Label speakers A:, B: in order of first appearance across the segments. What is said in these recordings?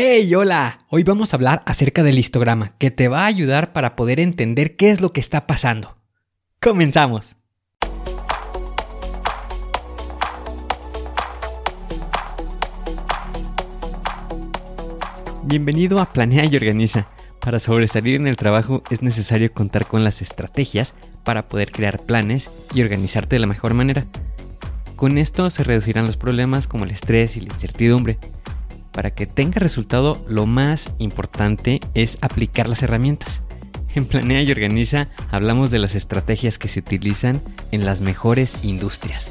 A: Hey, hola. Hoy vamos a hablar acerca del histograma, que te va a ayudar para poder entender qué es lo que está pasando. Comenzamos. Bienvenido a Planea y Organiza. Para sobresalir en el trabajo es necesario contar con las estrategias para poder crear planes y organizarte de la mejor manera. Con esto se reducirán los problemas como el estrés y la incertidumbre. Para que tenga resultado, lo más importante es aplicar las herramientas. En Planea y Organiza hablamos de las estrategias que se utilizan en las mejores industrias,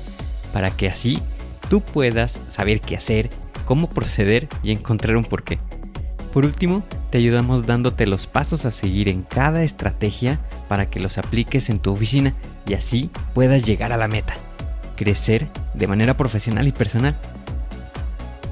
A: para que así tú puedas saber qué hacer, cómo proceder y encontrar un porqué. Por último, te ayudamos dándote los pasos a seguir en cada estrategia para que los apliques en tu oficina y así puedas llegar a la meta crecer de manera profesional y personal.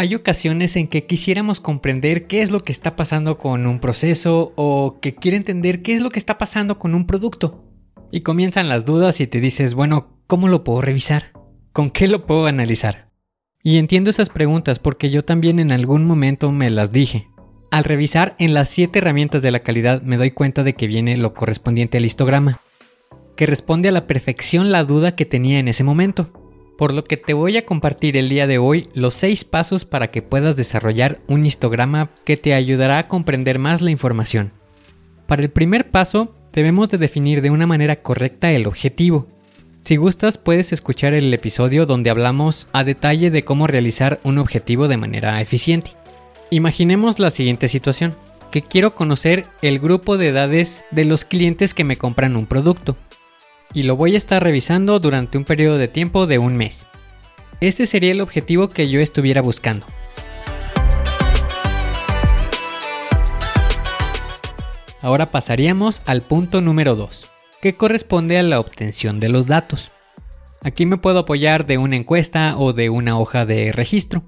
A: Hay ocasiones en que quisiéramos comprender qué es lo que está pasando con un proceso o que quiere entender qué es lo que está pasando con un producto. Y comienzan las dudas y te dices, bueno, ¿cómo lo puedo revisar? ¿Con qué lo puedo analizar? Y entiendo esas preguntas porque yo también en algún momento me las dije. Al revisar en las 7 herramientas de la calidad me doy cuenta de que viene lo correspondiente al histograma, que responde a la perfección la duda que tenía en ese momento por lo que te voy a compartir el día de hoy los 6 pasos para que puedas desarrollar un histograma que te ayudará a comprender más la información. Para el primer paso, debemos de definir de una manera correcta el objetivo. Si gustas, puedes escuchar el episodio donde hablamos a detalle de cómo realizar un objetivo de manera eficiente. Imaginemos la siguiente situación, que quiero conocer el grupo de edades de los clientes que me compran un producto y lo voy a estar revisando durante un periodo de tiempo de un mes. Ese sería el objetivo que yo estuviera buscando. Ahora pasaríamos al punto número 2, que corresponde a la obtención de los datos. Aquí me puedo apoyar de una encuesta o de una hoja de registro.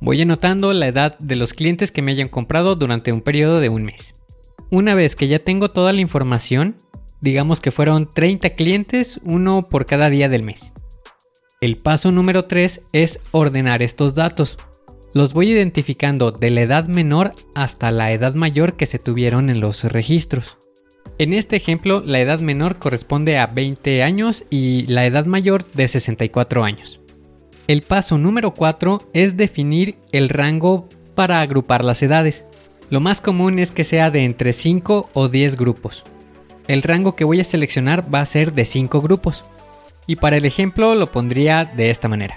A: Voy anotando la edad de los clientes que me hayan comprado durante un periodo de un mes. Una vez que ya tengo toda la información, digamos que fueron 30 clientes, uno por cada día del mes. El paso número 3 es ordenar estos datos. Los voy identificando de la edad menor hasta la edad mayor que se tuvieron en los registros. En este ejemplo, la edad menor corresponde a 20 años y la edad mayor de 64 años. El paso número 4 es definir el rango para agrupar las edades. Lo más común es que sea de entre 5 o 10 grupos el rango que voy a seleccionar va a ser de 5 grupos. Y para el ejemplo lo pondría de esta manera.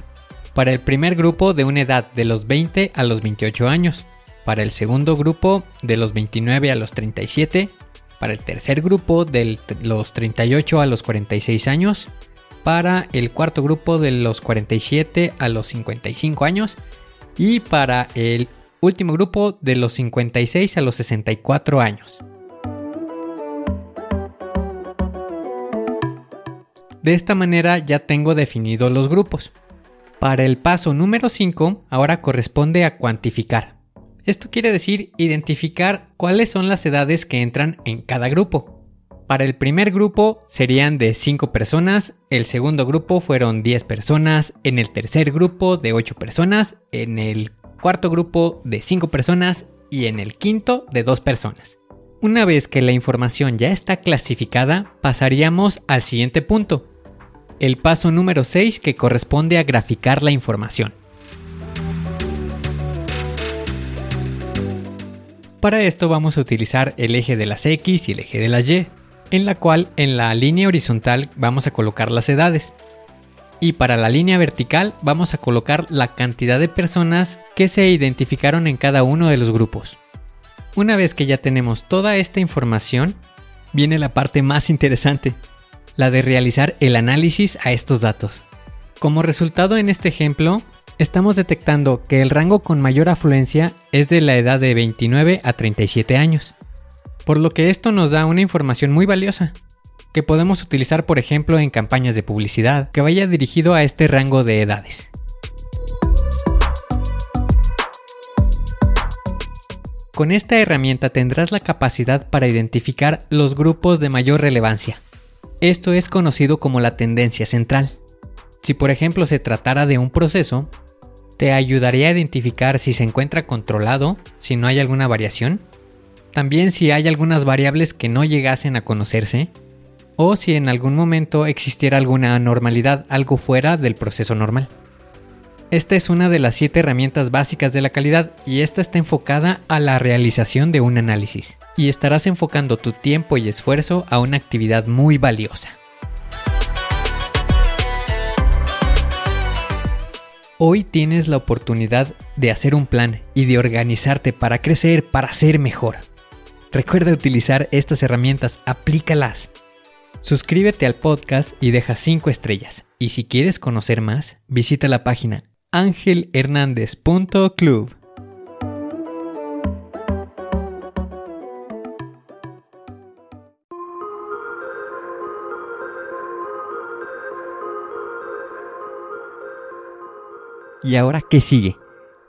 A: Para el primer grupo de una edad de los 20 a los 28 años. Para el segundo grupo de los 29 a los 37. Para el tercer grupo de los 38 a los 46 años. Para el cuarto grupo de los 47 a los 55 años. Y para el último grupo de los 56 a los 64 años. De esta manera ya tengo definidos los grupos. Para el paso número 5, ahora corresponde a cuantificar. Esto quiere decir identificar cuáles son las edades que entran en cada grupo. Para el primer grupo serían de 5 personas, el segundo grupo fueron 10 personas, en el tercer grupo de 8 personas, en el cuarto grupo de 5 personas y en el quinto de 2 personas. Una vez que la información ya está clasificada, pasaríamos al siguiente punto, el paso número 6 que corresponde a graficar la información. Para esto vamos a utilizar el eje de las X y el eje de las Y, en la cual en la línea horizontal vamos a colocar las edades. Y para la línea vertical vamos a colocar la cantidad de personas que se identificaron en cada uno de los grupos. Una vez que ya tenemos toda esta información, viene la parte más interesante, la de realizar el análisis a estos datos. Como resultado en este ejemplo, estamos detectando que el rango con mayor afluencia es de la edad de 29 a 37 años. Por lo que esto nos da una información muy valiosa, que podemos utilizar por ejemplo en campañas de publicidad que vaya dirigido a este rango de edades. Con esta herramienta tendrás la capacidad para identificar los grupos de mayor relevancia. Esto es conocido como la tendencia central. Si por ejemplo se tratara de un proceso, te ayudaría a identificar si se encuentra controlado, si no hay alguna variación, también si hay algunas variables que no llegasen a conocerse, o si en algún momento existiera alguna anormalidad, algo fuera del proceso normal. Esta es una de las siete herramientas básicas de la calidad y esta está enfocada a la realización de un análisis. Y estarás enfocando tu tiempo y esfuerzo a una actividad muy valiosa. Hoy tienes la oportunidad de hacer un plan y de organizarte para crecer, para ser mejor. Recuerda utilizar estas herramientas, aplícalas. Suscríbete al podcast y deja 5 estrellas. Y si quieres conocer más, visita la página angelhernandez.club. ¿Y ahora qué sigue?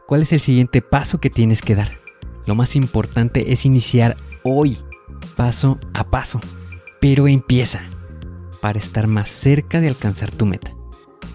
A: ¿Cuál es el siguiente paso que tienes que dar? Lo más importante es iniciar hoy, paso a paso. Pero empieza para estar más cerca de alcanzar tu meta.